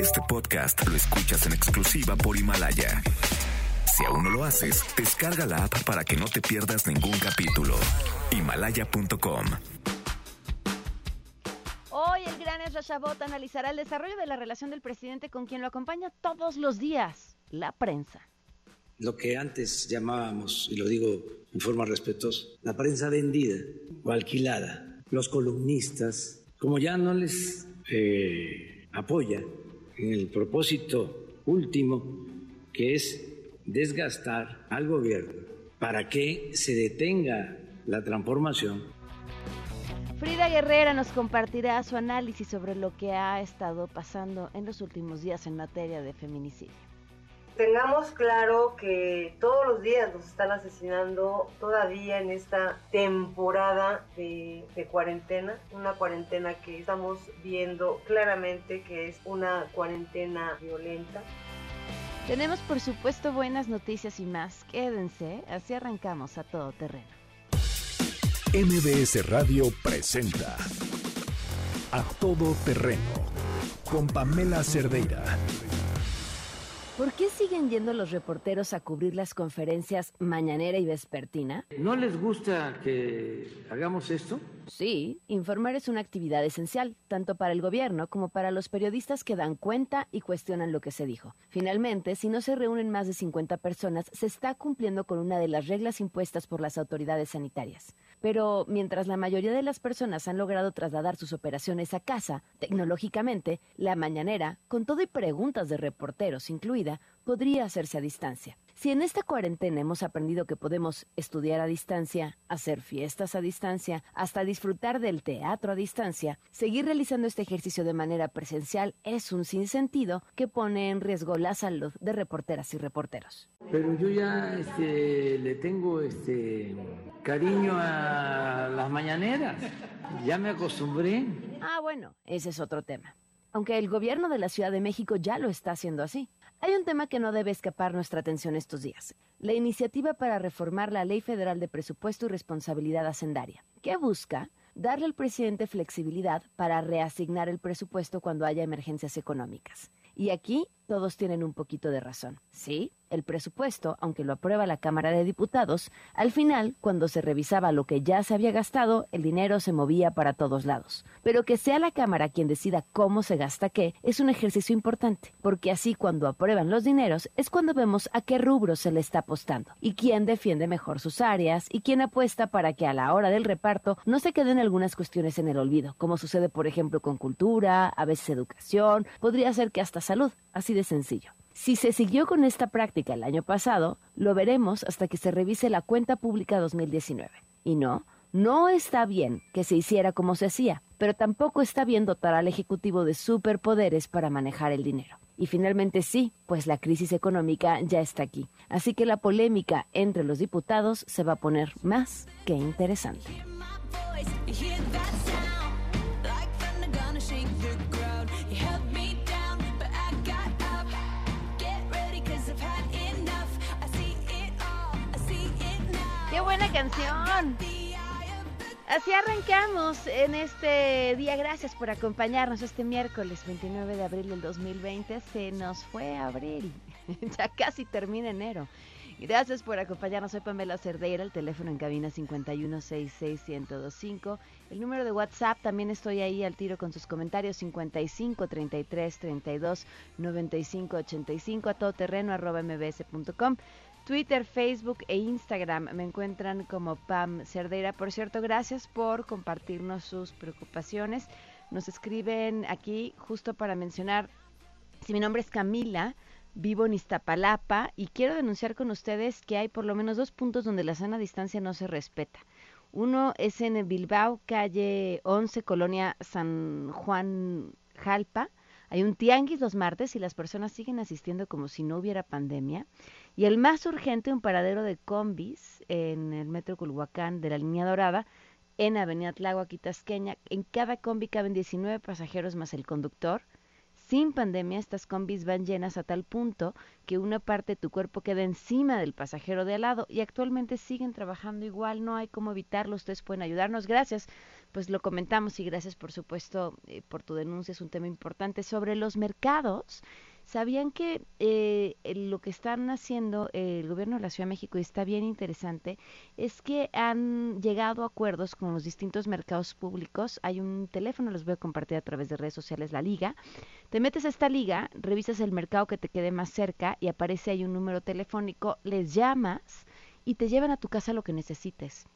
Este podcast lo escuchas en exclusiva por Himalaya. Si aún no lo haces, descarga la app para que no te pierdas ningún capítulo. Himalaya.com Hoy el gran Ezra Shabot analizará el desarrollo de la relación del presidente con quien lo acompaña todos los días, la prensa. Lo que antes llamábamos, y lo digo en forma respetuosa, la prensa vendida o alquilada, los columnistas, como ya no les eh, apoya en el propósito último, que es desgastar al gobierno para que se detenga la transformación. Frida Guerrera nos compartirá su análisis sobre lo que ha estado pasando en los últimos días en materia de feminicidio. Tengamos claro que todos los días nos están asesinando todavía en esta temporada de, de, cuarentena, una cuarentena que estamos viendo claramente que es una cuarentena violenta. Tenemos por supuesto buenas noticias y más. Quédense, así arrancamos a todo terreno. MBS Radio presenta A Todo Terreno con Pamela Cerdeira. ¿Por qué siguen yendo los reporteros a cubrir las conferencias mañanera y vespertina? ¿No les gusta que hagamos esto? Sí, informar es una actividad esencial, tanto para el gobierno como para los periodistas que dan cuenta y cuestionan lo que se dijo. Finalmente, si no se reúnen más de 50 personas, se está cumpliendo con una de las reglas impuestas por las autoridades sanitarias. Pero mientras la mayoría de las personas han logrado trasladar sus operaciones a casa, tecnológicamente, la mañanera, con todo y preguntas de reporteros incluida, podría hacerse a distancia. Si en esta cuarentena hemos aprendido que podemos estudiar a distancia, hacer fiestas a distancia, hasta disfrutar del teatro a distancia, seguir realizando este ejercicio de manera presencial es un sinsentido que pone en riesgo la salud de reporteras y reporteros. Pero yo ya este, le tengo este cariño a las mañaneras. Ya me acostumbré. Ah, bueno, ese es otro tema. Aunque el gobierno de la Ciudad de México ya lo está haciendo así. Hay un tema que no debe escapar nuestra atención estos días. La iniciativa para reformar la Ley Federal de Presupuesto y Responsabilidad Hacendaria, que busca darle al presidente flexibilidad para reasignar el presupuesto cuando haya emergencias económicas. Y aquí todos tienen un poquito de razón. Sí, el presupuesto, aunque lo aprueba la Cámara de Diputados, al final, cuando se revisaba lo que ya se había gastado, el dinero se movía para todos lados. Pero que sea la Cámara quien decida cómo se gasta qué es un ejercicio importante, porque así cuando aprueban los dineros es cuando vemos a qué rubro se le está apostando y quién defiende mejor sus áreas y quién apuesta para que a la hora del reparto no se queden algunas cuestiones en el olvido, como sucede por ejemplo con cultura, a veces educación, podría ser que hasta salud, así de sencillo. Si se siguió con esta práctica el año pasado, lo veremos hasta que se revise la cuenta pública 2019. Y no, no está bien que se hiciera como se hacía, pero tampoco está bien dotar al Ejecutivo de superpoderes para manejar el dinero. Y finalmente sí, pues la crisis económica ya está aquí. Así que la polémica entre los diputados se va a poner más que interesante. Buena canción! Así arrancamos en este día. Gracias por acompañarnos este miércoles 29 de abril del 2020. Se nos fue abril. ya casi termina enero. Gracias por acompañarnos. Soy Pamela Cerdeira, el teléfono en cabina 5166125. El número de WhatsApp también estoy ahí al tiro con sus comentarios 55 33 32 95 85 a todoterreno arroba mbs.com. Twitter, Facebook e Instagram me encuentran como Pam Cerdeira. Por cierto, gracias por compartirnos sus preocupaciones. Nos escriben aquí justo para mencionar si mi nombre es Camila Vivo en Iztapalapa y quiero denunciar con ustedes que hay por lo menos dos puntos donde la sana distancia no se respeta. Uno es en Bilbao, calle 11, colonia San Juan Jalpa. Hay un tianguis los martes y las personas siguen asistiendo como si no hubiera pandemia. Y el más urgente, un paradero de combis en el metro Culhuacán de la línea dorada, en Avenida Tláhuac y Tasqueña. En cada combi caben 19 pasajeros más el conductor. Sin pandemia, estas combis van llenas a tal punto que una parte de tu cuerpo queda encima del pasajero de al lado y actualmente siguen trabajando igual, no hay cómo evitarlo, ustedes pueden ayudarnos. Gracias pues lo comentamos y gracias por supuesto eh, por tu denuncia, es un tema importante sobre los mercados. ¿Sabían que eh, lo que están haciendo el gobierno de la Ciudad de México, y está bien interesante, es que han llegado a acuerdos con los distintos mercados públicos? Hay un teléfono, los voy a compartir a través de redes sociales, la liga. Te metes a esta liga, revisas el mercado que te quede más cerca y aparece ahí un número telefónico, les llamas y te llevan a tu casa lo que necesites.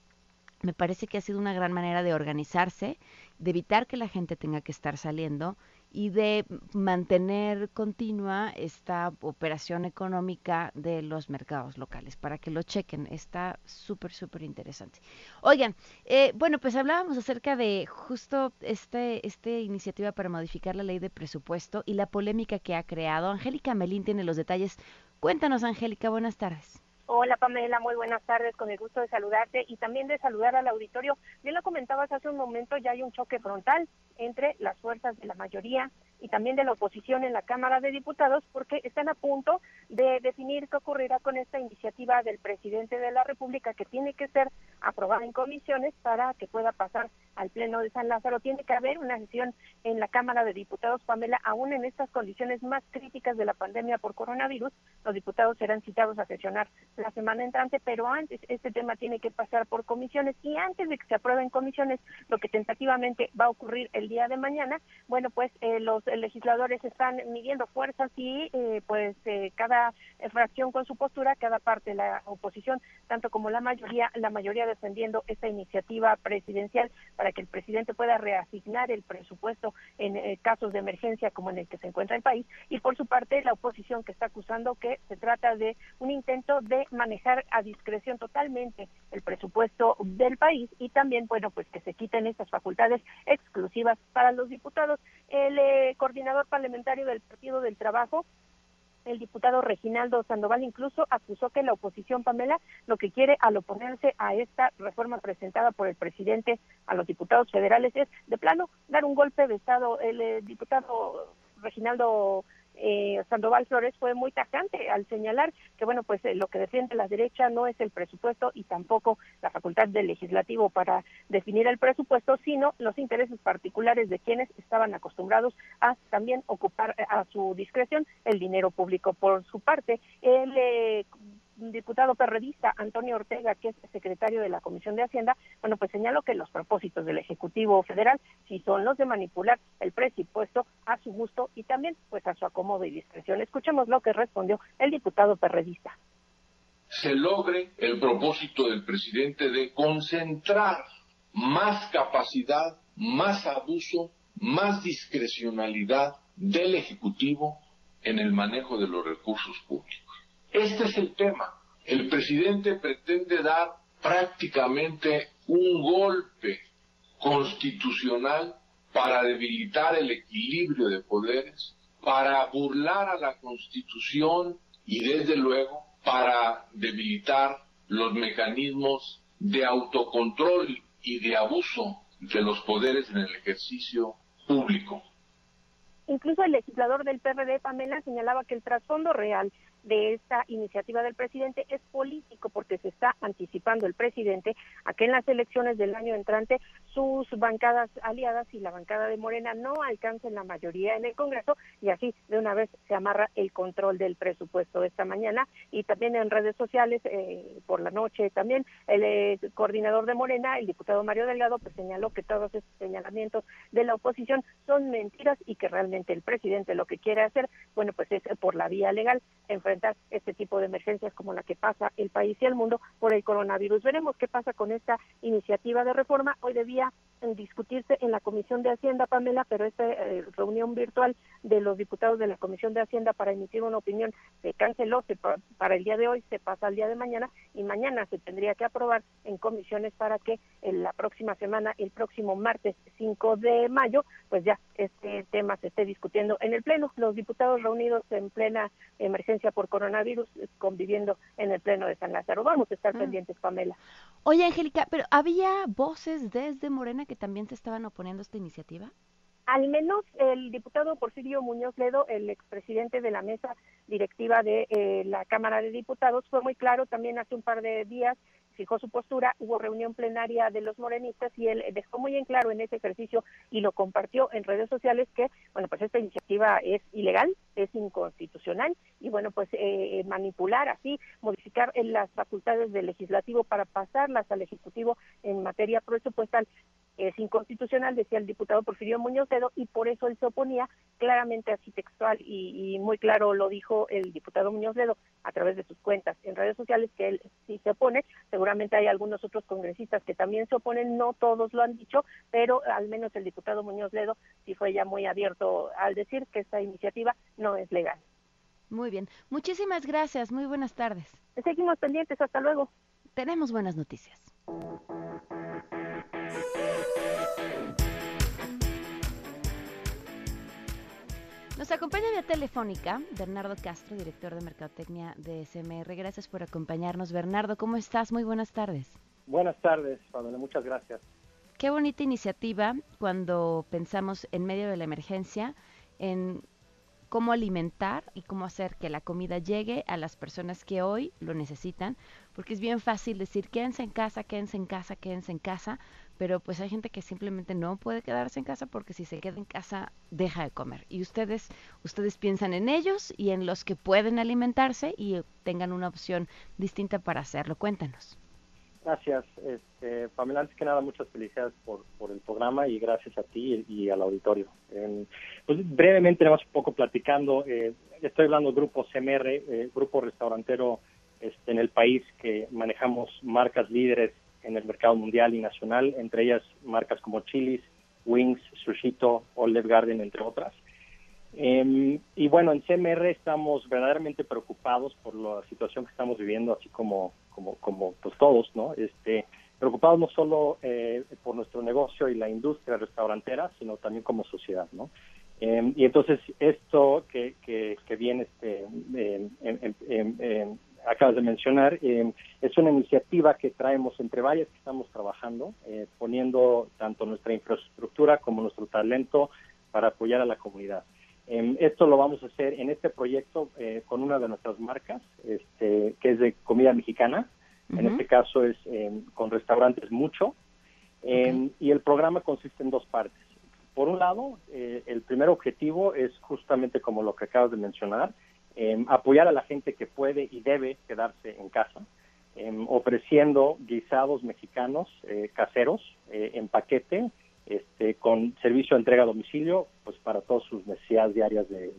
Me parece que ha sido una gran manera de organizarse, de evitar que la gente tenga que estar saliendo y de mantener continua esta operación económica de los mercados locales, para que lo chequen. Está súper, súper interesante. Oigan, eh, bueno, pues hablábamos acerca de justo este, este iniciativa para modificar la ley de presupuesto y la polémica que ha creado. Angélica Melín tiene los detalles. Cuéntanos, Angélica, buenas tardes. Hola Pamela, muy buenas tardes, con el gusto de saludarte y también de saludar al auditorio. Bien lo comentabas hace un momento, ya hay un choque frontal entre las fuerzas de la mayoría y también de la oposición en la Cámara de Diputados porque están a punto de definir qué ocurrirá con esta iniciativa del presidente de la República que tiene que ser aprobada en comisiones para que pueda pasar al Pleno de San Lázaro. Tiene que haber una sesión en la Cámara de Diputados, Pamela, aún en estas condiciones más críticas de la pandemia por coronavirus, los diputados serán citados a sesionar la semana entrante, pero antes este tema tiene que pasar por comisiones y antes de que se apruebe en comisiones, lo que tentativamente va a ocurrir el día de mañana, bueno, pues eh, los legisladores están midiendo fuerzas y eh, pues eh, cada fracción con su postura, cada parte, la oposición, tanto como la mayoría, la mayoría defendiendo esta iniciativa presidencial para que el presidente pueda reasignar el presupuesto en eh, casos de emergencia como en el que se encuentra el país. Y por su parte la oposición que está acusando que se trata de un intento de manejar a discreción totalmente el presupuesto del país y también bueno pues que se quiten estas facultades exclusivas para los diputados. El coordinador parlamentario del Partido del Trabajo, el diputado Reginaldo Sandoval incluso acusó que la oposición, Pamela, lo que quiere al oponerse a esta reforma presentada por el presidente a los diputados federales es, de plano, dar un golpe de Estado. El eh, diputado Reginaldo eh, Sandoval Flores fue muy tajante al señalar que, bueno, pues eh, lo que defiende la derecha no es el presupuesto y tampoco la facultad del legislativo para definir el presupuesto, sino los intereses particulares de quienes estaban acostumbrados a también ocupar eh, a su discreción el dinero público. Por su parte, el eh, diputado perredista Antonio Ortega, que es secretario de la Comisión de Hacienda, bueno, pues señaló que los propósitos del Ejecutivo Federal si son los de manipular el presupuesto a su gusto y también pues a su acomodo y discreción. Escuchemos lo que respondió el diputado perredista. Se logre el propósito del presidente de concentrar más capacidad, más abuso, más discrecionalidad del Ejecutivo en el manejo de los recursos públicos. Este es el tema. El presidente pretende dar prácticamente un golpe constitucional para debilitar el equilibrio de poderes, para burlar a la Constitución y desde luego para debilitar los mecanismos de autocontrol y de abuso de los poderes en el ejercicio público. Incluso el legislador del PRD, Pamela, señalaba que el trasfondo real de esta iniciativa del presidente es político porque se está anticipando el presidente a que en las elecciones del año entrante sus bancadas aliadas y la bancada de Morena no alcancen la mayoría en el Congreso y así de una vez se amarra el control del presupuesto esta mañana. Y también en redes sociales eh, por la noche también el eh, coordinador de Morena, el diputado Mario Delgado, pues señaló que todos estos señalamientos de la oposición son mentiras y que realmente el presidente lo que quiere hacer, bueno, pues es por la vía legal enfrentar este tipo de emergencias como la que pasa el país y el mundo por el coronavirus. Veremos qué pasa con esta iniciativa de reforma. Hoy debía discutirse en la Comisión de Hacienda, Pamela, pero esta eh, reunión virtual de los diputados de la Comisión de Hacienda para emitir una opinión se canceló se, para el día de hoy, se pasa al día de mañana y mañana se tendría que aprobar en comisiones para que en la próxima semana, el próximo martes 5 de mayo, pues ya este tema se esté discutiendo en el Pleno. Los diputados reunidos en plena emergencia por coronavirus eh, conviviendo en el Pleno de San Lázaro. Vamos a estar mm. pendientes, Pamela. Oye, Angélica, pero ¿había voces desde Morena que también se estaban oponiendo a esta iniciativa? Al menos el diputado Porfirio Muñoz Ledo, el expresidente de la mesa directiva de eh, la Cámara de Diputados, fue muy claro también hace un par de días fijó su postura, hubo reunión plenaria de los morenistas y él dejó muy en claro en ese ejercicio y lo compartió en redes sociales que, bueno, pues esta iniciativa es ilegal, es inconstitucional y, bueno, pues eh, eh manipular así, modificar las facultades del legislativo para pasarlas al ejecutivo en materia presupuestal es inconstitucional, decía el diputado Porfirio Muñoz Dedo, y por eso él se oponía claramente así textual y, muy claro lo dijo el diputado Muñoz Ledo a través de sus cuentas en redes sociales que él sí se opone. Seguramente hay algunos otros congresistas que también se oponen, no todos lo han dicho, pero al menos el diputado Muñoz Ledo sí fue ya muy abierto al decir que esta iniciativa no es legal. Muy bien, muchísimas gracias, muy buenas tardes. Seguimos pendientes, hasta luego. Tenemos buenas noticias. Nos acompaña vía telefónica Bernardo Castro, director de Mercadotecnia de SMR. Gracias por acompañarnos. Bernardo, ¿cómo estás? Muy buenas tardes. Buenas tardes, Pamela. Muchas gracias. Qué bonita iniciativa cuando pensamos en medio de la emergencia en cómo alimentar y cómo hacer que la comida llegue a las personas que hoy lo necesitan, porque es bien fácil decir quédense en casa, quédense en casa, quédense en casa, pero pues hay gente que simplemente no puede quedarse en casa porque si se queda en casa deja de comer. Y ustedes, ustedes piensan en ellos y en los que pueden alimentarse y tengan una opción distinta para hacerlo. Cuéntanos. Gracias, este, Pamela. Antes que nada, muchas felicidades por, por el programa y gracias a ti y, al auditorio. pues brevemente, tenemos un poco platicando. Eh, estoy hablando del grupo CMR, eh, grupo restaurantero este, en el país que manejamos marcas líderes en el mercado mundial y nacional, entre ellas marcas como Chili's, Wings, Sushito, Olive Garden, entre otras. Em, y bueno, en CMR estamos verdaderamente preocupados por la situación que estamos viviendo, así como, como, como pues todos, ¿no? Este, preocupados no solo eh, por nuestro negocio y la industria restaurantera, sino también como sociedad, ¿no? Em, y entonces esto que, que, que viene este, em, acabas de mencionar, es una iniciativa que traemos entre varias que estamos trabajando, eh, poniendo tanto nuestra infraestructura como nuestro talento para apoyar a la comunidad. Em, esto lo vamos a hacer en este proyecto eh, con una de nuestras marcas, este, que es de comida mexicana. En este caso es em, con restaurantes Mucho. Em, y el programa consiste en dos partes. Por un lado, eh, el primer objetivo es justamente como lo que acabas de mencionar, apoyar a la gente que puede y debe quedarse en casa, ofreciendo guisados mexicanos eh, caseros en paquete este, con servicio de entrega a domicilio, pues para todas sus necesidades diarias de,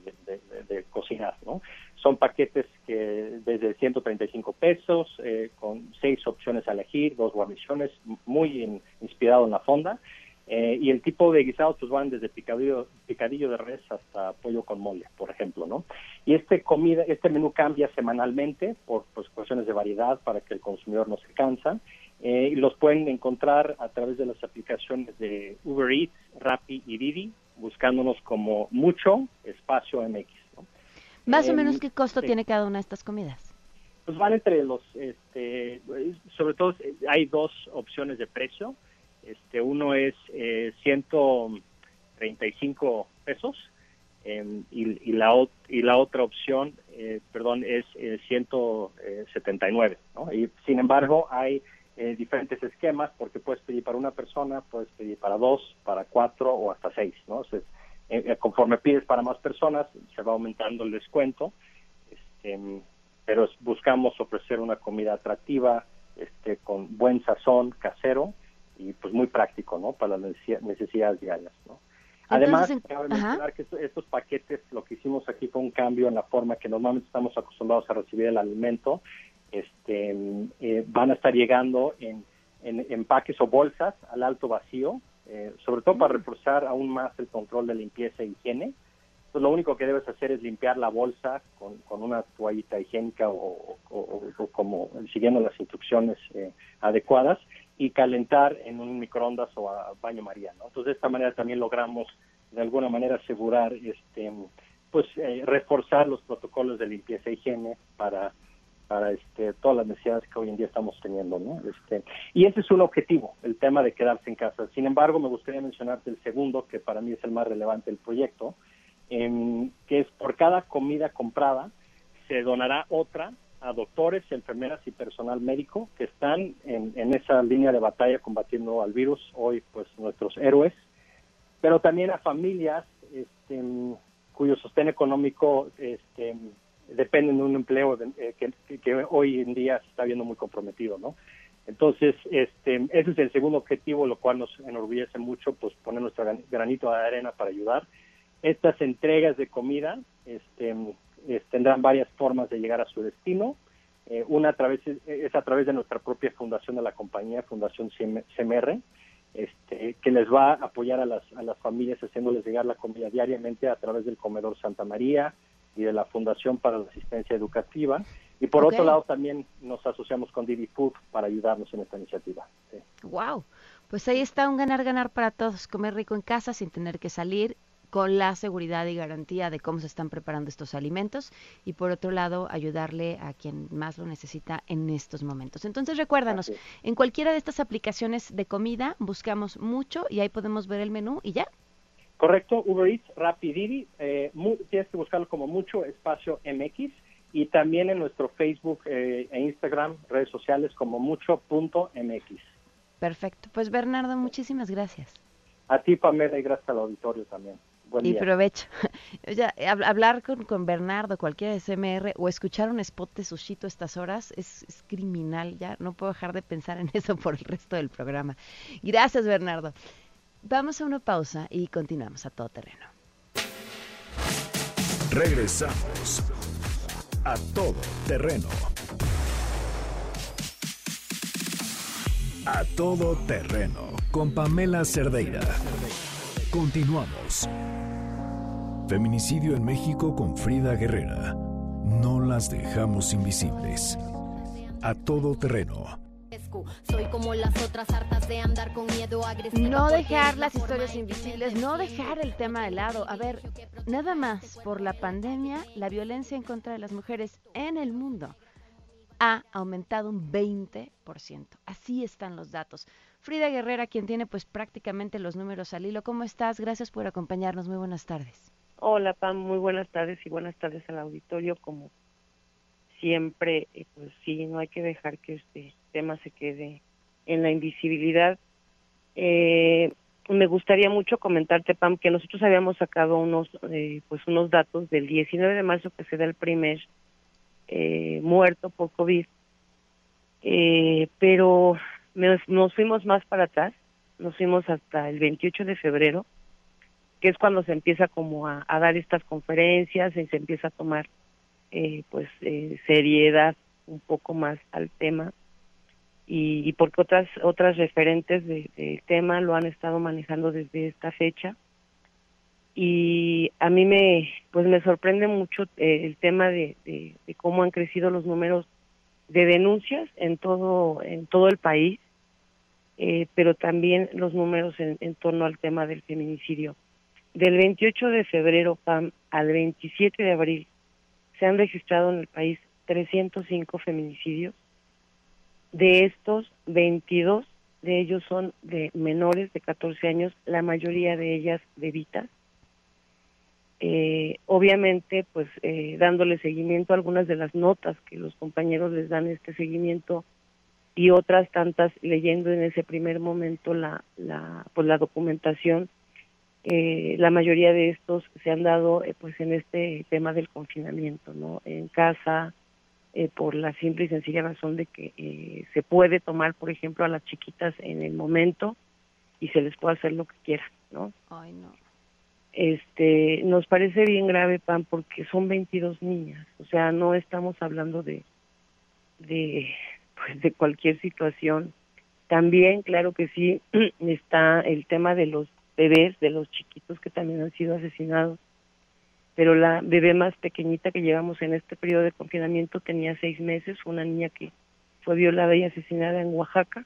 cocinar, ¿no? Son paquetes que desde 135 pesos, eh, con seis opciones a elegir, dos guarniciones, muy inspirado en la fonda, eh, y el tipo de guisados pues van desde picadillo, picadillo de res hasta pollo con mole, por ejemplo, ¿no? Y este comida, este menú cambia semanalmente por pues, cuestiones de variedad para que el consumidor no se cansa eh, y los pueden encontrar a través de las aplicaciones de Uber Eats, Rappi y Didi, buscándonos como mucho espacio MX. Más o em, menos qué costo tiene cada una de estas comidas. Pues van entre los, este, sobre todo hay dos opciones de precio. Este, uno es eh, 135 pesos em, y, la, y la otra opción, eh, perdón, es 179. Eh, ¿no? Y sin embargo hay eh, diferentes esquemas porque puedes pedir para una persona, puedes pedir para dos, para cuatro o hasta seis, ¿no? Eh, eh, conforme pides para más personas, se va aumentando el descuento, este, pero buscamos ofrecer una comida atractiva, este, con buen sazón casero y pues muy práctico, ¿no? Para las necesidades diarias, ¿no? Además, cabe mencionar que estos paquetes, lo que hicimos aquí fue un cambio en la forma que normalmente estamos acostumbrados a recibir el alimento este, eh, van a estar llegando en, empaques o bolsas al alto vacío, eh, sobre todo para mm. reforzar aún más el control de limpieza e higiene. Entonces, lo único que debes hacer es limpiar la bolsa con, una toallita higiénica o, como siguiendo las instrucciones eh, adecuadas y calentar en un microondas o a baño maría. Entonces, de esta manera también logramos de alguna manera asegurar, este, pues, reforzar los protocolos de limpieza e higiene para para este, todas las necesidades que hoy en día estamos teniendo, ¿no? Este, y ese es un objetivo, el tema de quedarse en casa. Sin embargo, me gustaría mencionarte el segundo, que para mí es el más relevante del proyecto, em, que es por cada comida comprada se donará otra a doctores, enfermeras y personal médico que están en, en esa línea de batalla combatiendo al virus, hoy pues nuestros héroes, pero también a familias este, cuyo sostén económico este, depende de un empleo eh, que, que, hoy en día se está viendo muy comprometido, ¿no? Entonces, este, ese es el segundo objetivo, lo cual nos enorgullece mucho, pues poner nuestro granito de arena para ayudar. Estas entregas de comida este, tendrán varias formas de llegar a su destino. Eh, una a través, es a través de nuestra propia fundación de la compañía, Fundación CMR, este, que les va a apoyar a las, a las familias haciéndoles llegar la comida diariamente a través del Comedor Santa María y de la Fundación para la Asistencia Educativa. Y por otro lado también nos asociamos con Didi Food para ayudarnos en esta iniciativa. Wow, pues ahí está un ganar-ganar para todos, comer rico en casa sin tener que salir con la seguridad y garantía de cómo se están preparando estos alimentos y por otro lado ayudarle a quien más lo necesita en estos momentos. Entonces recuérdanos, en cualquiera de estas aplicaciones de comida buscamos mucho y ahí podemos ver el menú y ya. Correcto, Uber Eats, Rapidity, eh, tienes que buscarlo como mucho espacio MX y también en nuestro Facebook eh, e Instagram, redes sociales como mucho.mx. Perfecto, pues Bernardo, muchísimas gracias. A ti, Pamela, y gracias al auditorio también y provecho. ya, hablar con, con, Bernardo, cualquiera de CMR, o escuchar un spot de Sushito a estas horas es, criminal. Ya no puedo dejar de pensar en eso por el resto del programa. Gracias, Bernardo. Vamos a una pausa y continuamos a todo terreno. Regresamos a todo terreno. A todo terreno con Pamela Cerdeira. Continuamos. Feminicidio en México con Frida Guerrera. No las dejamos invisibles. A todo terreno. Soy como las otras hartas de andar con miedo No dejar las historias invisibles, no dejar el tema de lado. A ver, nada más por la pandemia, la violencia en contra de las mujeres en el mundo ha aumentado un 20%. Así están los datos. Frida Guerrera, quien tiene pues prácticamente los números al hilo. ¿Cómo estás? Gracias por acompañarnos. Muy buenas tardes. Hola, Pam, muy buenas tardes y buenas tardes al auditorio. Como siempre, eh, pues sí, no hay que dejar que este tema se quede en la invisibilidad. Eh, me gustaría mucho comentarte, Pam, que nosotros habíamos sacado unos, eh, pues unos datos del 19 de marzo que se da el primer muerto por COVID, pero nos fuimos más para atrás, nos fuimos hasta el 28 de febrero que es cuando se empieza como a, dar estas conferencias y se empieza a tomar eh, pues eh, seriedad un poco más al tema. Y, porque otras otras referentes del de tema lo han estado manejando desde esta fecha. Y a mí me pues me sorprende mucho eh, el tema de, cómo han crecido los números de denuncias en todo en todo el país pero también los números en torno al tema del feminicidio del 28 de febrero al 27 de abril se han registrado en el país 305 feminicidios. De estos, 22 de ellos son de menores de 14 años, la mayoría de ellas bebitas. Eh, obviamente, pues eh, dándole seguimiento a algunas de las notas que los compañeros les dan este seguimiento y otras tantas leyendo en ese primer momento la, la, pues, la documentación eh, la mayoría de estos se han dado eh, pues en este tema del confinamiento, ¿no? En casa, eh, por la simple y sencilla razón de que eh, se puede tomar, por ejemplo, a las chiquitas en el momento y se les puede hacer lo que quieran, ¿no? Ay, no. Este, nos parece bien grave, Pan, porque son 22 niñas, o sea, no estamos hablando de, de, pues, de cualquier situación. También, claro que sí, está el tema de los bebés, de los chiquitos que también han sido asesinados. Pero la bebé más pequeñita que llevamos en este periodo de confinamiento tenía seis meses, una niña que fue violada y asesinada en Oaxaca,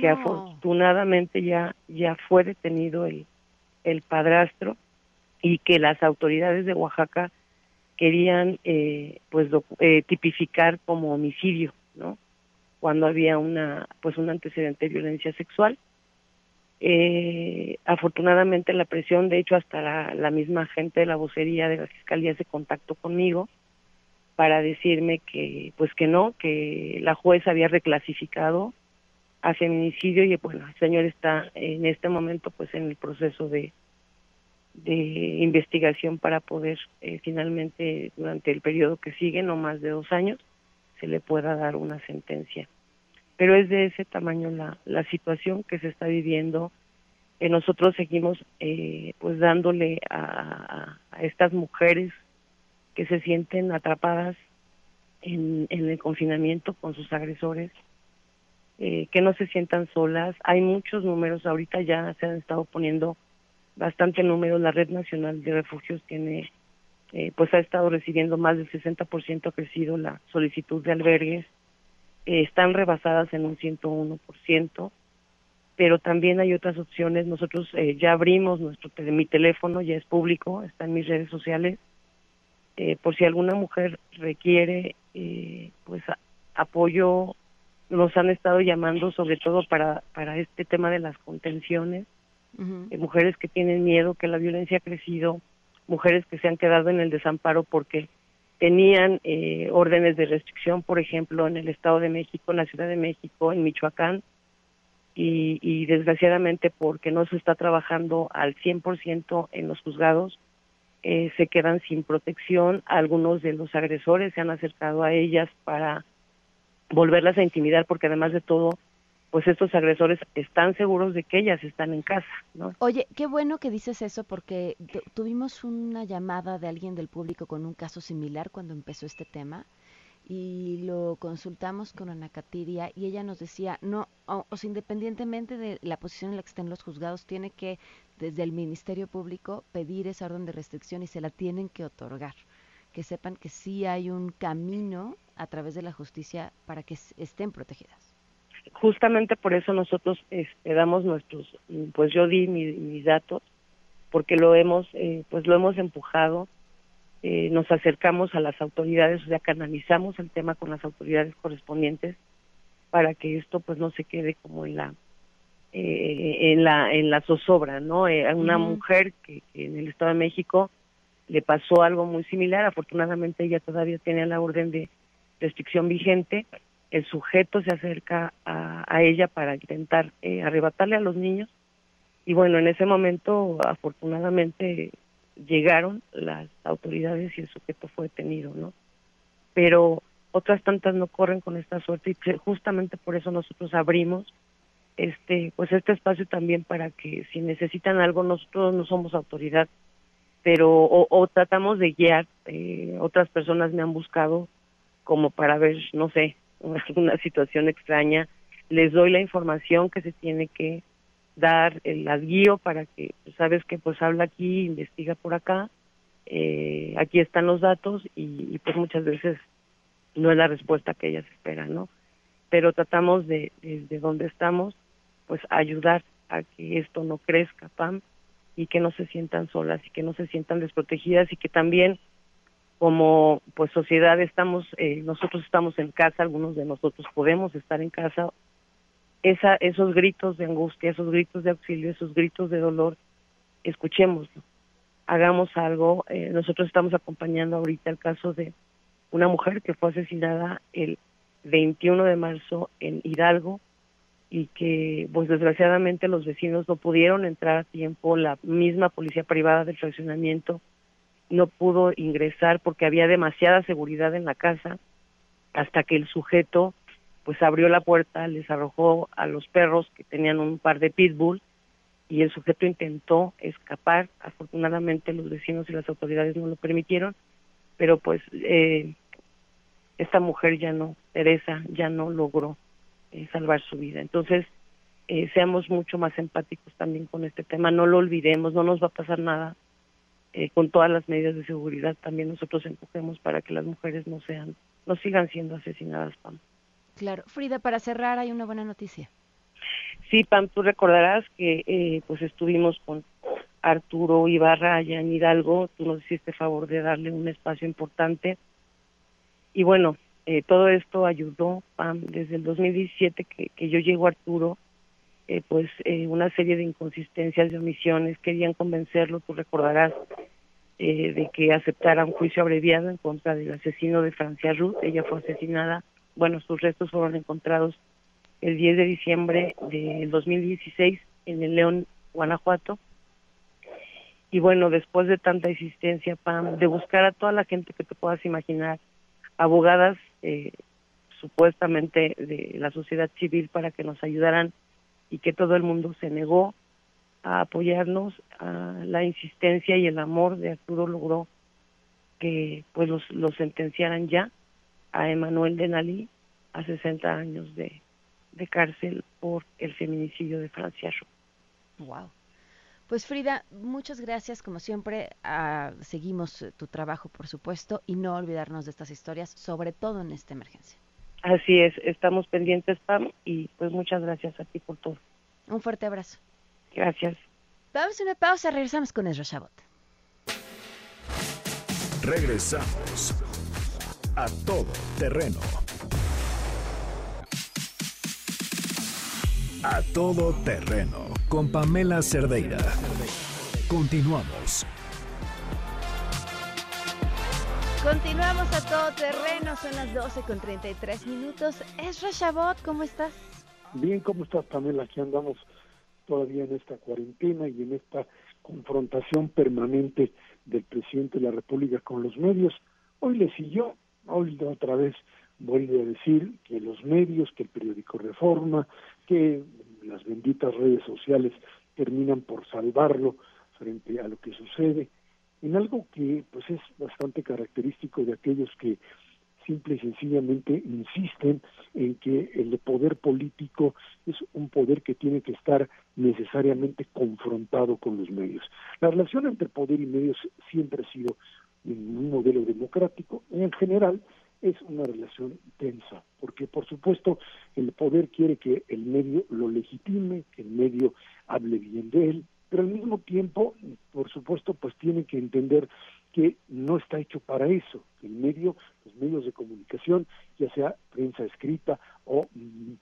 que afortunadamente ya, ya fue detenido el, el padrastro y que las autoridades de Oaxaca querían eh, pues eh, tipificar como homicidio, ¿no? Cuando había una pues un antecedente de violencia sexual eh, afortunadamente la presión, de hecho hasta la, misma gente de la vocería de la fiscalía se contactó conmigo para decirme que pues que no, que la jueza había reclasificado a feminicidio y bueno, el señor está en este momento pues en el proceso de investigación para poder eh, finalmente durante el periodo que sigue, no más de dos años, se le pueda dar una sentencia. Pero es de ese tamaño la, la situación que se está viviendo. Eh, nosotros seguimos eh, pues dándole a, a, estas mujeres que se sienten atrapadas en, en el confinamiento con sus agresores, eh, que no se sientan solas. Hay muchos números, ahorita ya se han estado poniendo bastante número. La Red Nacional de Refugios tiene, eh, pues ha estado recibiendo más del 60% ha crecido la solicitud de albergues. Eh, están rebasadas en un 101%, pero también hay otras opciones. Nosotros eh, ya abrimos nuestro mi teléfono, ya es público, está en mis redes sociales. Eh, por si alguna mujer requiere eh, pues apoyo nos han estado llamando sobre todo para para este tema de las contenciones mujeres que tienen miedo, que la violencia ha crecido, mujeres que se han quedado en el desamparo porque tenían eh, órdenes de restricción, por ejemplo, en el Estado de México, en la Ciudad de México, en Michoacán, y, desgraciadamente porque no se está trabajando al 100% en los juzgados, eh, se quedan sin protección. Algunos de los agresores se han acercado a ellas para volverlas a intimidar porque además de todo pues estos agresores están seguros de que ellas están en casa, ¿no? Oye, qué bueno que dices eso porque tuvimos una llamada de alguien del público con un caso similar cuando empezó este tema y lo consultamos con Ana Catiria y ella nos decía, no, o, o sea, independientemente de la posición en la que estén los juzgados, tiene que desde el Ministerio Público pedir esa orden de restricción y se la tienen que otorgar. Que sepan que sí hay un camino a través de la justicia para que estén protegidas justamente por eso nosotros este, damos nuestros, pues yo di mi, mis datos, porque lo hemos, eh, pues lo hemos empujado, eh, nos acercamos a las autoridades, o sea, canalizamos el tema con las autoridades correspondientes para que esto pues no se quede como en la eh, en la en la zozobra, ¿no? a una mujer que, que en el Estado de México le pasó algo muy similar, afortunadamente ella todavía tiene la orden de restricción vigente, el sujeto se acerca a, ella para intentar eh, arrebatarle a los niños y bueno, en ese momento afortunadamente llegaron las autoridades y el sujeto fue detenido, ¿no? Pero otras tantas no corren con esta suerte y justamente por eso nosotros abrimos este pues este espacio también para que si necesitan algo nosotros no somos autoridad pero o, o tratamos de guiar eh, otras personas me han buscado como para ver no sé una situación extraña, les doy la información que se tiene que dar, las guío para que, pues, sabes que pues habla aquí, investiga por acá, eh, aquí están los datos y, y, pues muchas veces no es la respuesta que ellas esperan, ¿no? Pero tratamos de, desde donde estamos, pues ayudar a que esto no crezca, Pam, y que no se sientan solas y que no se sientan desprotegidas y que también como pues sociedad estamos eh, nosotros estamos en casa algunos de nosotros podemos estar en casa esa esos gritos de angustia esos gritos de auxilio esos gritos de dolor escuchémoslo hagamos algo. Eh, nosotros estamos acompañando ahorita el caso de una mujer que fue asesinada el 21 de marzo en Hidalgo y que pues desgraciadamente los vecinos no pudieron entrar a tiempo. La misma policía privada del fraccionamiento no pudo ingresar porque había demasiada seguridad en la casa hasta que el sujeto pues abrió la puerta, les arrojó a los perros que tenían un par de pitbull y el sujeto intentó escapar. Afortunadamente los vecinos y las autoridades no lo permitieron, pero pues eh, esta mujer ya no, Teresa, ya no logró eh, salvar su vida. Entonces, eh, seamos mucho más empáticos también con este tema, no lo olvidemos, no nos va a pasar nada eh, con todas las medidas de seguridad también nosotros empujemos para que las mujeres no sean, no sigan siendo asesinadas, Pam. Claro. Frida, para cerrar hay una buena noticia. Sí, Pam, tú recordarás que eh, pues estuvimos con Arturo Ibarra allá en Hidalgo, tú nos hiciste favor de darle un espacio importante. Y bueno, eh, todo esto ayudó, Pam, desde el 2017 que, que yo llego a Arturo, eh, pues eh, una serie de inconsistencias, de omisiones, querían convencerlo, tú recordarás eh, de que aceptara un juicio abreviado en contra del asesino de Francia Ruth. Ella fue asesinada, bueno, sus restos fueron encontrados el 10 de diciembre del 2016 en el León, Guanajuato. Y bueno, después de tanta existencia, Pam, de buscar a toda la gente que te puedas imaginar, abogadas eh, supuestamente de la sociedad civil para que nos ayudaran y que todo el mundo se negó a apoyarnos, a la insistencia y el amor de Arturo logró que pues los, los sentenciaran ya a Emanuel Denali a 60 años de, de cárcel por el feminicidio de Francia Wow. Pues Frida, muchas gracias como siempre. Ah, seguimos tu trabajo, por supuesto, y no olvidarnos de estas historias, sobre todo en esta emergencia. Así es, estamos pendientes, Pam, y pues muchas gracias a ti por todo. Un fuerte abrazo. Gracias. Vamos a una pausa, regresamos con Ezra Shabot. Regresamos a todo terreno. A todo terreno con Pamela Cerdeira. Continuamos. Continuamos a todo terreno, son las 12 con 33 minutos. Ezra Shabot, ¿cómo estás? Bien, ¿cómo estás, Pamela? Aquí andamos todavía en esta cuarentena y en esta confrontación permanente del presidente de la República con los medios. Hoy le siguió, hoy otra vez vuelve a decir que los medios, que el periódico Reforma, que las benditas redes sociales terminan por salvarlo frente a lo que sucede, en algo que pues es bastante característico de aquellos que simple y sencillamente insisten en que el poder político es un poder que tiene que estar necesariamente confrontado con los medios. La relación entre poder y medios siempre ha sido en un modelo democrático, en general es una relación tensa, porque por supuesto el poder quiere que el medio lo legitime, que el medio hable bien de él, pero al mismo tiempo, por supuesto, pues tiene que entender que no está hecho para eso. El medio, los medios de comunicación, ya sea prensa escrita o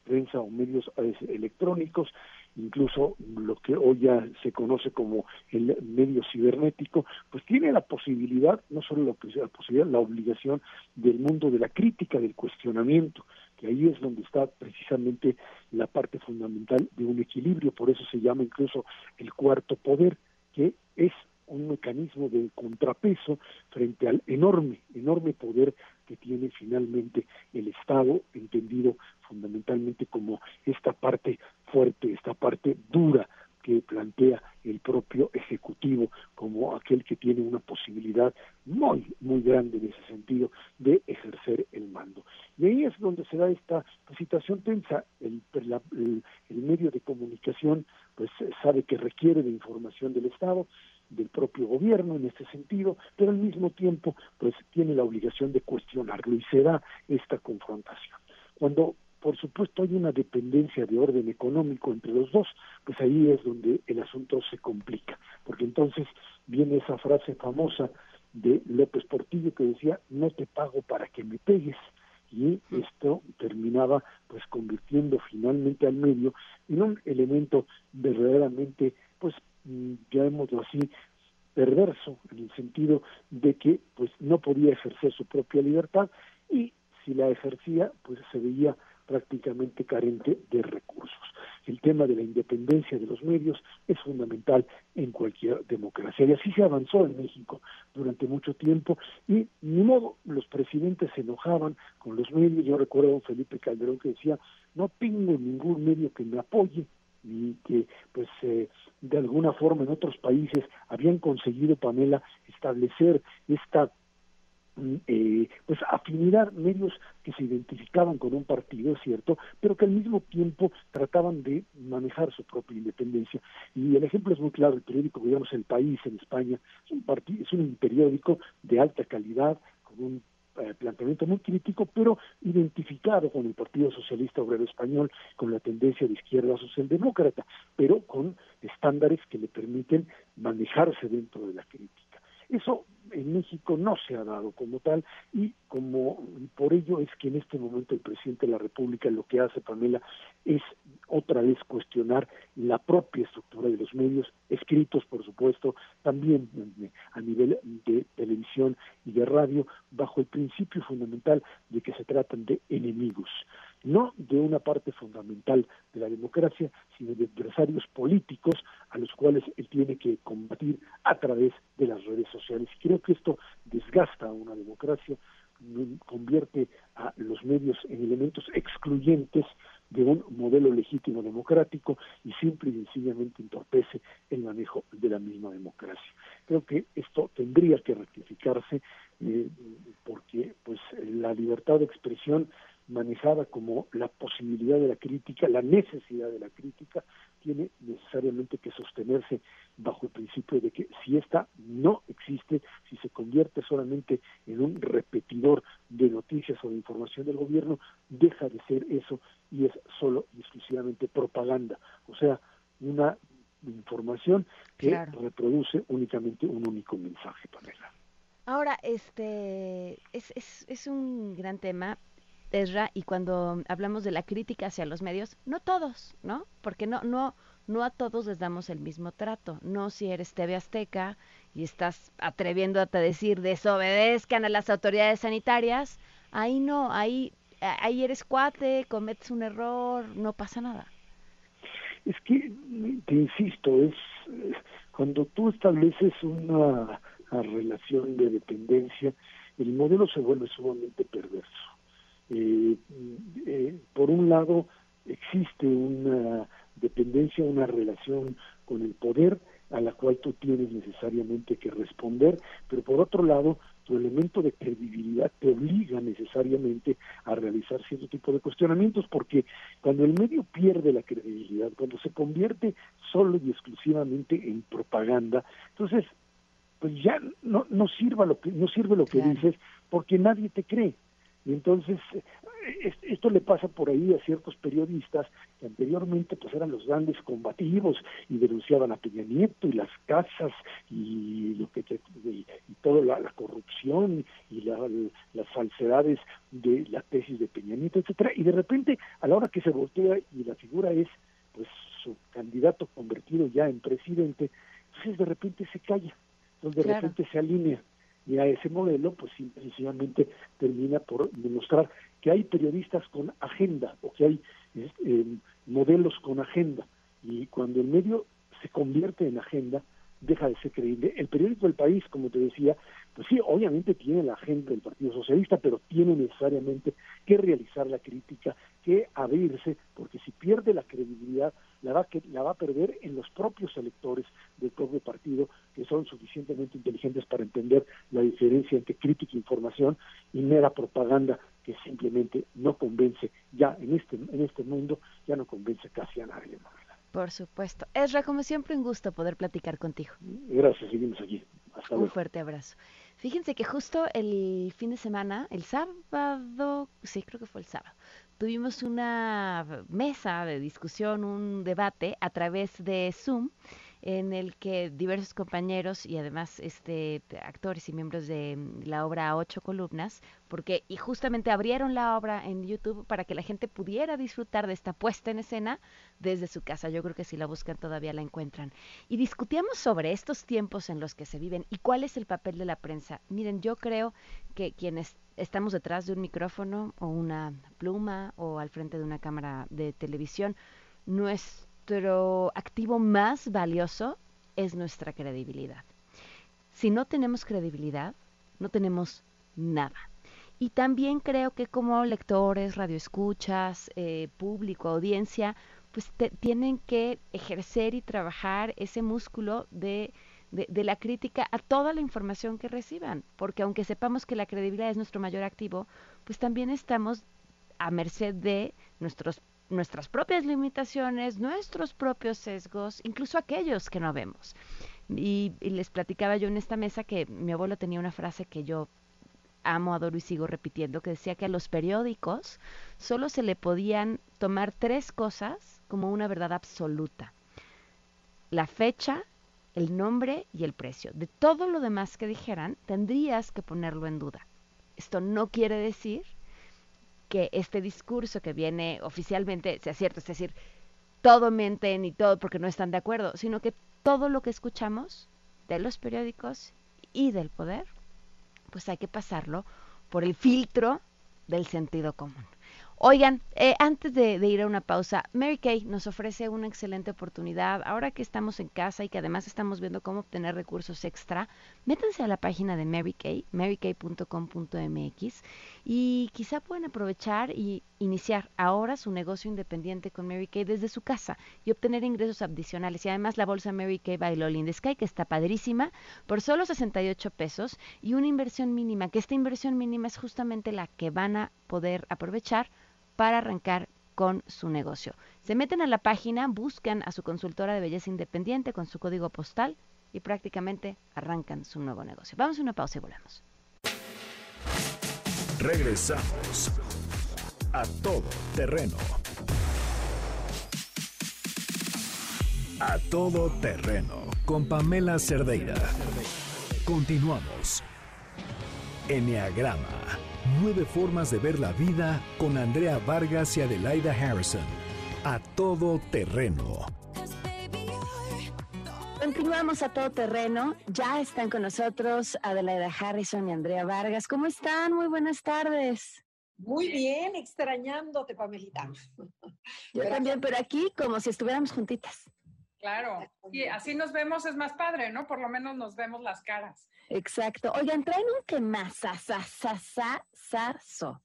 prensa o medios electrónicos, incluso lo que hoy ya se conoce como el medio cibernético, pues tiene la posibilidad, no solo la posibilidad, la obligación del mundo de la crítica, del cuestionamiento, que ahí es donde está precisamente la parte fundamental de un equilibrio, por eso se llama incluso el cuarto poder, que es un mecanismo de contrapeso frente al enorme, enorme poder que tiene finalmente el Estado, entendido fundamentalmente como esta parte fuerte, esta parte dura que plantea el propio Ejecutivo como aquel que tiene una posibilidad muy, muy grande en ese sentido de ejercer el mando. Y ahí es donde se da esta situación tensa. El, el, medio de comunicación pues sabe que requiere de información del Estado, del propio gobierno en este sentido, pero al mismo tiempo pues tiene la obligación de cuestionarlo y se da esta confrontación. Cuando por supuesto hay una dependencia de orden económico entre los dos, pues ahí es donde el asunto se complica, porque entonces viene esa frase famosa de López Portillo que decía, no te pago para que me pegues, y esto terminaba pues convirtiendo finalmente al medio en un elemento verdaderamente pues Mm, llamémoslo así, perverso, en el sentido de que pues no podía ejercer su propia libertad y si la ejercía, pues se veía prácticamente carente de recursos. El tema de la independencia de los medios es fundamental en cualquier democracia y así se avanzó en México durante mucho tiempo y ni modo los presidentes se enojaban con los medios. Yo recuerdo a don Felipe Calderón que decía, no tengo ningún medio que me apoye, y que pues eh, de alguna forma en otros países habían conseguido Pamela establecer esta eh, pues afinidad medios que se identificaban con un partido cierto pero que al mismo tiempo trataban de manejar su propia independencia y el ejemplo es muy claro el periódico digamos el país en España es un partido es un periódico de alta calidad con un eh, planteamiento muy crítico, pero identificado con el Partido Socialista Obrero Español, con la tendencia de izquierda socialdemócrata, pero con estándares que le permiten manejarse dentro de la crítica. Eso en México no se ha dado como tal y como por ello es que en este momento el presidente de la República lo que hace, Pamela, es otra vez cuestionar la propia estructura de los medios, escritos por supuesto, también a nivel de televisión y de radio, bajo el principio fundamental de que se tratan de enemigos no de una parte fundamental de la democracia, sino de adversarios políticos a los cuales él tiene que combatir a través sociales. Creo que esto desgasta a una democracia, convierte a los medios en elementos excluyentes de un modelo legítimo democrático y simple y sencillamente entorpece el manejo de la misma democracia. Creo que esto tendría que rectificarse eh, porque pues la libertad de expresión manejada como la posibilidad de la crítica, la necesidad de la crítica, tiene necesariamente que sostenerse bajo el principio de que si esta no existe, si se convierte solamente en un repetidor de noticias o de información del gobierno, deja de ser eso y es solo y exclusivamente propaganda, o sea, una información que reproduce únicamente un único mensaje, Pamela. Ahora, este es, es, es un gran tema, Ezra, y cuando hablamos de la crítica hacia los medios, no todos, ¿no? Porque no, no, no a todos les damos el mismo trato. No si eres TV Azteca y estás atreviéndote a decir desobedezcan a las autoridades sanitarias, ahí no, ahí, ahí eres cuate, cometes un error, no pasa nada. Es que, te insisto, es cuando tú estableces una relación de dependencia, el modelo se vuelve sumamente perverso eh, eh, por un lado, existe una dependencia, una relación con el poder a la cual tú tienes necesariamente que responder, pero por otro lado, tu elemento de credibilidad te obliga necesariamente a realizar cierto tipo de cuestionamientos, porque cuando el medio pierde la credibilidad, cuando se convierte solo y exclusivamente en propaganda, entonces pues ya no no sirva lo que no sirve lo que dices porque nadie te cree y entonces, eh, esto le pasa por ahí a ciertos periodistas que anteriormente pues eran los grandes combativos y denunciaban a Peña Nieto y las casas y lo que y, toda la, corrupción y las falsedades de la tesis de Peña Nieto, etcétera, y de repente a la hora que se voltea y la figura es pues su candidato convertido ya en presidente, entonces de repente se calla, entonces de repente se alinea y a ese modelo, pues sencillamente termina por demostrar que hay periodistas con agenda o que hay eh, modelos con agenda. Y cuando el medio se convierte en agenda, deja de ser creíble. El periódico del país, como te decía, pues sí, obviamente tiene la agenda del Partido Socialista, pero tiene necesariamente que realizar la crítica, que abrirse, porque si pierde la credibilidad, la va, que, la va a perder en los propios electores del propio partido, que son suficientemente inteligentes para entender la diferencia entre crítica e información y mera propaganda que simplemente no convence ya en este, en este mundo, ya no convence casi a nadie. Por supuesto. Ezra, como siempre, un gusto poder platicar contigo. Gracias, seguimos aquí. Hasta un fuerte abrazo. Fíjense que justo el fin de semana, el sábado, sí, creo que fue el sábado, tuvimos una mesa de discusión, un debate a través de Zoom en el que diversos compañeros y además este actores y miembros de la obra Ocho Columnas, porque y justamente abrieron la obra en YouTube para que la gente pudiera disfrutar de esta puesta en escena desde su casa. Yo creo que si la buscan todavía la encuentran. Y discutíamos sobre estos tiempos en los que se viven y cuál es el papel de la prensa. Miren, yo creo que quienes estamos detrás de un micrófono o una pluma o al frente de una cámara de televisión, nuestro nuestro activo más valioso es nuestra credibilidad. Si no tenemos credibilidad, no tenemos nada. Y también creo que como lectores, radioescuchas, eh, público, audiencia, pues tienen que ejercer y trabajar ese músculo de, de, la crítica a toda la información que reciban, porque aunque sepamos que la credibilidad es nuestro mayor activo, pues también estamos a merced de nuestros nuestras propias limitaciones, nuestros propios sesgos, incluso aquellos que no vemos. Y, les platicaba yo en esta mesa que mi abuelo tenía una frase que yo amo, adoro y sigo repitiendo, que decía que a los periódicos solo se le podían tomar tres cosas como una verdad absoluta. La fecha, el nombre y el precio. De todo lo demás que dijeran, tendrías que ponerlo en duda. Esto no quiere decir que este discurso que viene oficialmente sea cierto, es decir, todo menten y todo porque no están de acuerdo, sino que todo lo que escuchamos de los periódicos y del poder, pues hay que pasarlo por el filtro del sentido común. Oigan, eh, antes de, ir a una pausa, Mary Kay nos ofrece una excelente oportunidad. Ahora que estamos en casa y que además estamos viendo cómo obtener recursos extra, métanse a la página de Mary Kay, marykay.com.mx y quizá puedan aprovechar y iniciar ahora su negocio independiente con Mary Kay desde su casa y obtener ingresos adicionales. Y además la bolsa Mary Kay by Lolly in the Sky, que está padrísima, por solo 68 pesos y una inversión mínima, que esta inversión mínima es justamente la que van a poder aprovechar para arrancar con su negocio. Se meten a la página, buscan a su consultora de belleza independiente con su código postal y prácticamente arrancan su nuevo negocio. Vamos a una pausa y volvemos. Regresamos a todo terreno. A todo terreno con Pamela Cerdeira. Continuamos. Enneagrama Nueve formas de ver la vida con Andrea Vargas y Adelaida Harrison. A todo terreno. Continuamos a todo terreno. Ya están con nosotros Adelaida Harrison y Andrea Vargas. ¿Cómo están? Muy buenas tardes. Muy bien, extrañándote, Pamelita. Yo también, pero aquí como si estuviéramos juntitas. Claro, y así nos vemos, es más padre, ¿no? Por lo menos nos vemos las caras. Exacto. Oigan, traen un so.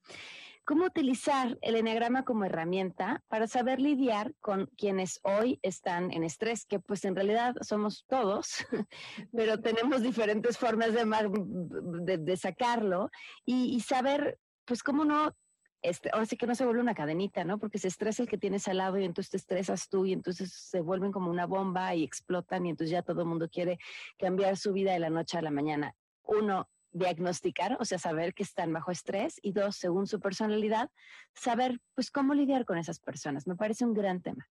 ¿Cómo utilizar el eneagrama como herramienta para saber lidiar con quienes hoy están en estrés? Que pues en realidad somos todos, pero tenemos diferentes formas de, de, sacarlo y saber pues cómo no este, ahora sí que no se vuelve una cadenita, ¿no? Porque se estresa el que tienes al lado y entonces te estresas tú y entonces se vuelven como una bomba y explotan y entonces ya todo el mundo quiere cambiar su vida de la noche a la mañana. Uno, diagnosticar, o sea, saber que están bajo estrés y dos, según su personalidad, saber pues cómo lidiar con esas personas. Me parece un gran tema.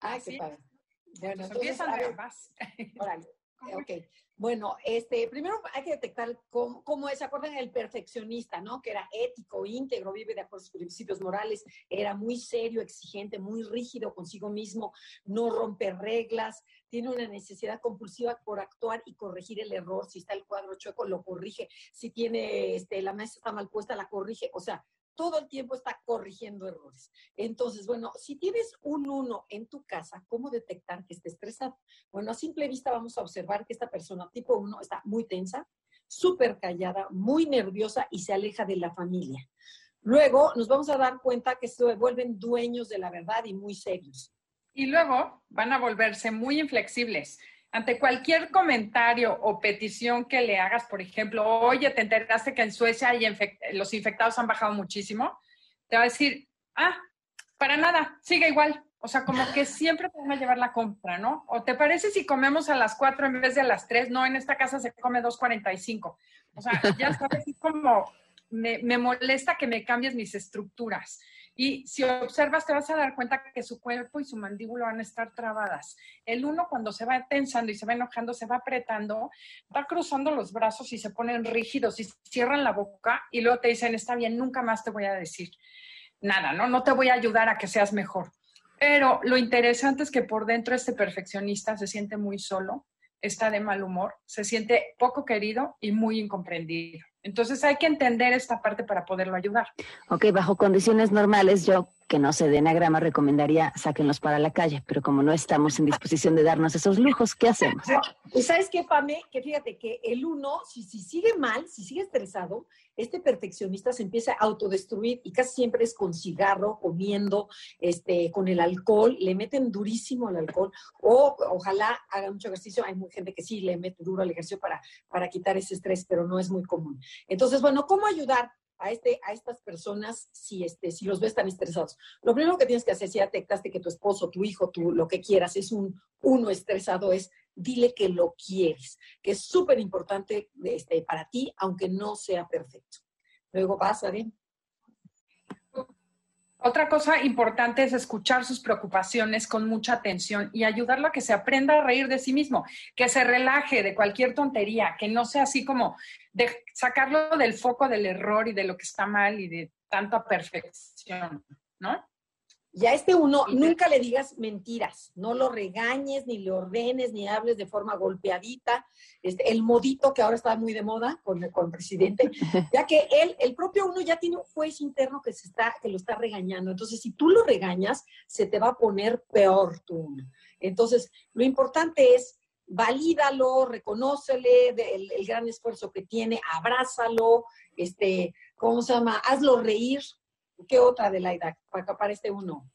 Ah, sí. Bueno, entonces, a ver, Ok. Bueno, este, primero hay que detectar cómo, es, ¿se acuerdan el perfeccionista, ¿no? Que era ético, íntegro, vive de acuerdo a sus principios morales, era muy serio, exigente, muy rígido consigo mismo, no rompe reglas, tiene una necesidad compulsiva por actuar y corregir el error. Si está el cuadro chueco, lo corrige. Si tiene, este, la mesa está mal puesta, la corrige. O sea, todo el tiempo está corrigiendo errores. Entonces, bueno, si tienes un uno en tu casa, ¿cómo detectar que esté estresado? Bueno, a simple vista vamos a observar que esta persona tipo uno está muy tensa, súper callada, muy nerviosa y se aleja de la familia. Luego nos vamos a dar cuenta que se vuelven dueños de la verdad y muy serios. Y luego van a volverse muy inflexibles ante cualquier comentario o petición que le hagas, por ejemplo, oye, te enteraste que en Suecia los infectados han bajado muchísimo, te va a decir, ah, para nada, sigue igual. O sea, como que siempre te van a llevar la compra, ¿no? ¿O te parece si comemos a las 4 en vez de a las 3? No, en esta casa se come 2.45. O sea, ya sabes, es como me, me molesta que me cambies mis estructuras. Y si observas, te vas a dar cuenta que su cuerpo y su mandíbula van a estar trabadas. El uno, cuando se va tensando y se va enojando, se va apretando, va cruzando los brazos y se ponen rígidos y cierran la boca y luego te dicen, está bien, nunca más te voy a decir nada, ¿no? No te voy a ayudar a que seas mejor. Pero lo interesante es que por dentro este perfeccionista se siente muy solo, está de mal humor, se siente poco querido y muy incomprendido. Entonces hay que entender esta parte para poderlo ayudar. Ok, bajo condiciones normales yo que no se den grama, recomendaría sáquenlos para la calle, pero como no estamos en disposición de darnos esos lujos, ¿qué hacemos? ¿Sabes qué, Pame? Que fíjate que el uno, si, si sigue mal, si sigue estresado, este perfeccionista se empieza a autodestruir y casi siempre es con cigarro, comiendo, este, con el alcohol, le meten durísimo al alcohol o ojalá haga mucho ejercicio. Hay mucha gente que sí le mete duro al ejercicio para, para quitar ese estrés, pero no es muy común. Entonces, bueno, ¿cómo ayudar? A, este, a estas personas si, este, si los ves tan estresados. Lo primero que tienes que hacer si detectaste que tu esposo, tu hijo, tu, lo que quieras es un uno estresado es dile que lo quieres, que es súper importante este, para ti, aunque no sea perfecto. Luego vas, Adrián. Otra cosa importante es escuchar sus preocupaciones con mucha atención y ayudarlo a que se aprenda a reír de sí mismo, que se relaje de cualquier tontería, que no sea así como de sacarlo del foco del error y de lo que está mal y de tanta perfección, ¿no? Y a este uno, nunca le digas mentiras, no lo regañes, ni le ordenes, ni hables de forma golpeadita. Este, el modito que ahora está muy de moda con, con el presidente, ya que él, el propio uno ya tiene un juez interno que, se está, que lo está regañando. Entonces, si tú lo regañas, se te va a poner peor tú. Entonces, lo importante es valídalo, reconócele el, el, gran esfuerzo que tiene, abrázalo, este, ¿cómo se llama? Hazlo reír, ¿Qué otra, de la para, para este uno?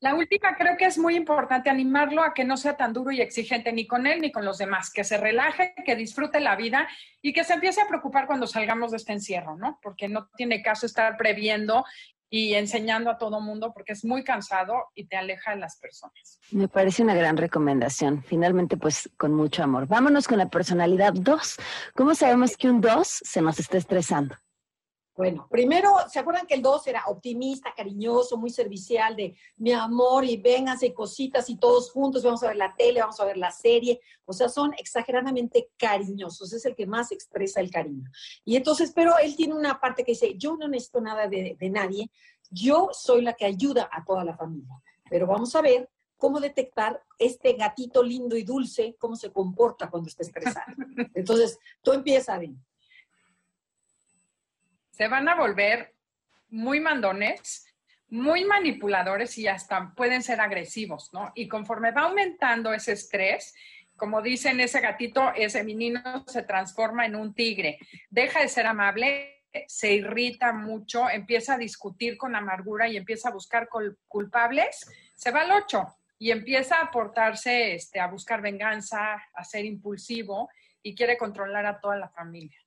La última creo que es muy importante animarlo a que no sea tan duro y exigente ni con él ni con los demás, que se relaje, que disfrute la vida y que se empiece a preocupar cuando salgamos de este encierro, ¿no? Porque no tiene caso estar previendo y enseñando a todo mundo porque es muy cansado y te aleja de las personas. Me parece una gran recomendación. Finalmente, pues con mucho amor. Vámonos con la personalidad 2. ¿Cómo sabemos que un 2 se nos está estresando? Bueno, primero, ¿se acuerdan que el 2 era optimista, cariñoso, muy servicial, de mi amor y vénganse cositas y todos juntos, vamos a ver la tele, vamos a ver la serie? O sea, son exageradamente cariñosos, es el que más expresa el cariño. Y entonces, pero él tiene una parte que dice, yo no necesito nada de, de nadie, yo soy la que ayuda a toda la familia. Pero vamos a ver cómo detectar este gatito lindo y dulce, cómo se comporta cuando está estresado. Entonces, tú empieza, Ben se van a volver muy mandones, muy manipuladores y hasta pueden ser agresivos, ¿no? Y conforme va aumentando ese estrés, como dicen, ese gatito, ese menino se transforma en un tigre, deja de ser amable, se irrita mucho, empieza a discutir con amargura y empieza a buscar culpables, se va al ocho y empieza a portarse, este, a buscar venganza, a ser impulsivo y quiere controlar a toda la familia.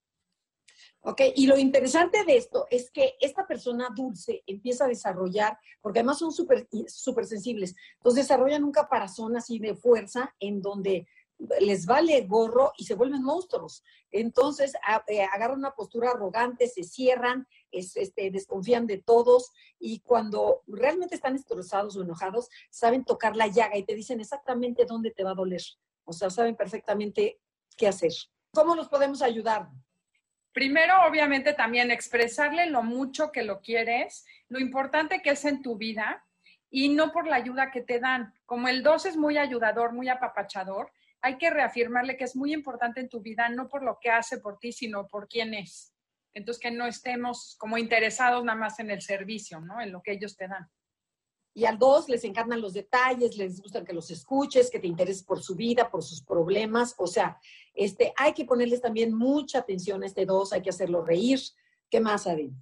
Ok, y lo interesante de esto es que esta persona dulce empieza a desarrollar, porque además son súper super sensibles, entonces desarrollan un caparazón así de fuerza en donde les vale gorro y se vuelven monstruos. Entonces eh, agarran una postura arrogante, se cierran, este, desconfían de todos y cuando realmente están estresados o enojados, saben tocar la llaga y te dicen exactamente dónde te va a doler. O sea, saben perfectamente qué hacer. ¿Cómo los podemos ayudar? Primero, obviamente, también expresarle lo mucho que lo quieres, lo importante que es en tu vida y no por la ayuda que te dan. Como el 2 es muy ayudador, muy apapachador, hay que reafirmarle que es muy importante en tu vida, no por lo que hace por ti, sino por quién es. Entonces, que no estemos como interesados nada más en el servicio, ¿no? En lo que ellos te dan. Y al dos les encantan los detalles, les gustan que los escuches, que te intereses por su vida, por sus problemas. O sea, este, hay que ponerles también mucha atención a este dos, hay que hacerlo reír. ¿Qué más, Adin?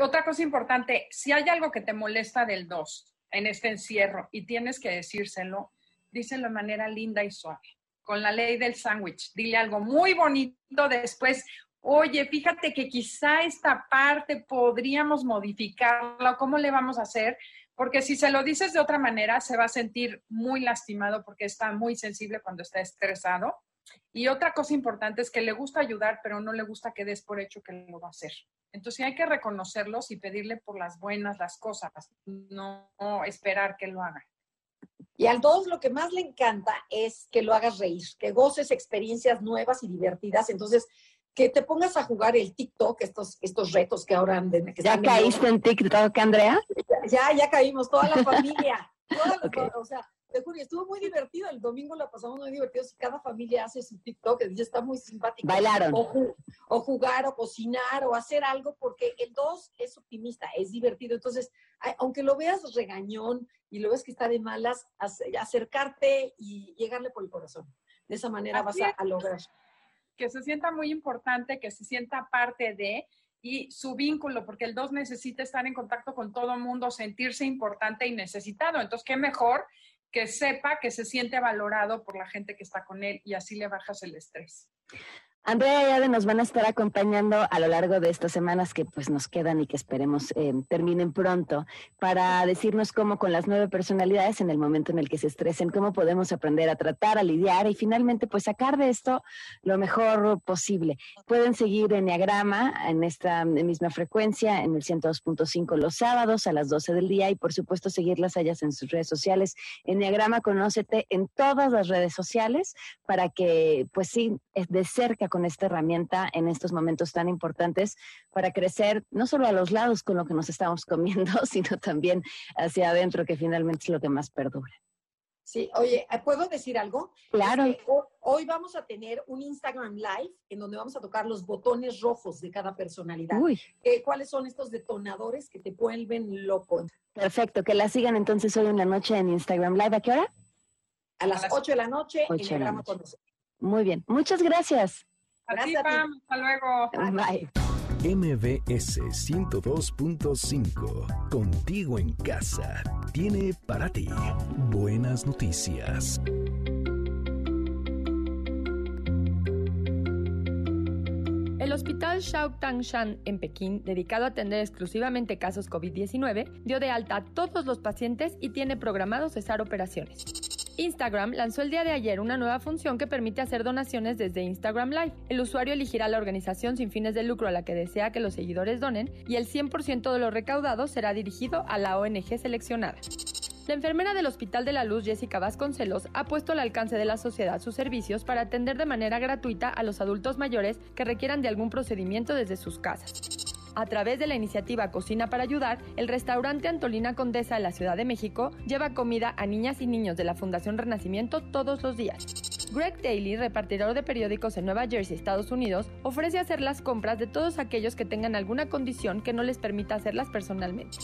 otra cosa importante, si hay algo que te molesta del dos en este encierro y tienes que decírselo, díselo de manera linda y suave, con la ley del sándwich. Dile algo muy bonito después. Oye, fíjate que quizá esta parte podríamos modificarla, ¿cómo le vamos a hacer? Porque si se lo dices de otra manera, se va a sentir muy lastimado porque está muy sensible cuando está estresado. Y otra cosa importante es que le gusta ayudar, pero no le gusta que des por hecho que lo va a hacer. Entonces hay que reconocerlos y pedirle por las buenas las cosas, no esperar que lo haga. Y al dos lo que más le encanta es que lo hagas reír, que goces experiencias nuevas y divertidas. Entonces, que te pongas a jugar el TikTok, estos, estos retos que ahora han de, ¿Ya caíste en, TikTok, Andrea? Ya, ya caímos, toda la familia. o sea, te juro, estuvo muy divertido. El domingo la pasamos muy divertido. cada familia hace su TikTok, y está muy simpático. Bailaron. O, jugar, o cocinar, o hacer algo, porque el 2 es optimista, es divertido. Entonces, aunque lo veas regañón y lo ves que está de malas, acercarte y llegarle por el corazón. De esa manera vas a lograr que se sienta muy importante, que se sienta parte de y su vínculo, porque el 2 necesita estar en contacto con todo el mundo, sentirse importante y necesitado. Entonces, qué mejor que sepa que se siente valorado por la gente que está con él y así le bajas el estrés. Andrea y Ade nos van a estar acompañando a lo largo de estas semanas que pues nos quedan y que esperemos eh, terminen pronto para decirnos cómo con las nueve personalidades en el momento en el que se estresen, cómo podemos aprender a tratar, a lidiar y finalmente pues sacar de esto lo mejor posible. Pueden seguir Enneagrama en esta misma frecuencia en el 102.5 los sábados a las 12 del día y por supuesto seguirlas ellas en sus redes sociales. Enneagrama, conócete en todas las redes sociales para que pues sí, de cerca con esta herramienta en estos momentos tan importantes para crecer, no solo a los lados con lo que nos estamos comiendo, sino también hacia adentro, que finalmente es lo que más perdura. Sí, oye, ¿puedo decir algo? Claro. hoy vamos a tener un Instagram Live en donde vamos a tocar los botones rojos de cada personalidad. Uy. ¿Cuáles son estos detonadores que te vuelven loco? Perfecto, que la sigan entonces hoy en la noche en Instagram Live. ¿A qué hora? A las 8 de la noche en el Muy bien, muchas gracias. Gracias, Pam. Hasta luego. Bye. MBS 102.5, contigo en casa, tiene para ti buenas noticias. Hospital Shao Tangshan en Pekín, dedicado a atender exclusivamente casos COVID-19, dio de alta a todos los pacientes y tiene programado cesar operaciones. Instagram lanzó el día de ayer una nueva función que permite hacer donaciones desde Instagram Live. El usuario elegirá la organización sin fines de lucro a la que desea que los seguidores donen y el 100% de lo recaudado será dirigido a la ONG seleccionada. La enfermera del Hospital de la Luz, Jessica Vasconcelos, ha puesto al alcance de la sociedad sus servicios para atender de manera gratuita a los adultos mayores que requieran de algún procedimiento desde sus casas. A través de la iniciativa Cocina para Ayudar, el restaurante Antolina Condesa de la Ciudad de México lleva comida a niñas y niños de la Fundación Renacimiento todos los días. Greg Daly, repartidor de periódicos en Nueva Jersey, Estados Unidos, ofrece hacer las compras de todos aquellos que tengan alguna condición que no les permita hacerlas personalmente.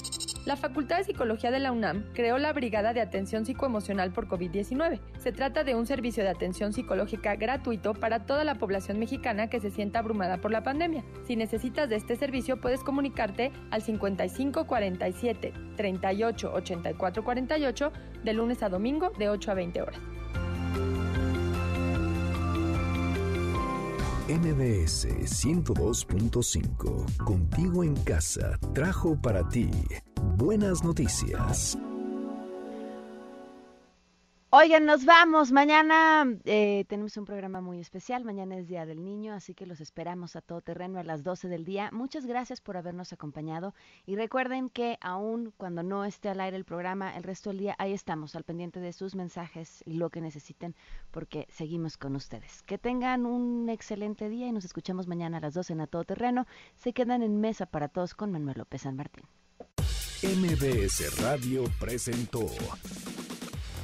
La Facultad de Psicología de la UNAM creó la Brigada de Atención Psicoemocional por COVID-19. Se trata de un servicio de atención psicológica gratuito para toda la población mexicana que se sienta abrumada por la pandemia. Si necesitas de este servicio, puedes comunicarte al 55 47 38 84 48 de lunes a domingo de 8 a 20 horas. MBS 102.5, contigo en casa, trajo para ti buenas noticias. Oigan, nos vamos. Mañana eh, tenemos un programa muy especial. Mañana es Día del Niño, así que los esperamos a todo terreno a las 12 del día. Muchas gracias por habernos acompañado. Y recuerden que aún cuando no esté al aire el programa, el resto del día, ahí estamos, al pendiente de sus mensajes y lo que necesiten, porque seguimos con ustedes. Que tengan un excelente día y nos escuchamos mañana a las 12 en A Todo Terreno. Se quedan en mesa para todos con Manuel López San Martín. MBS Radio presentó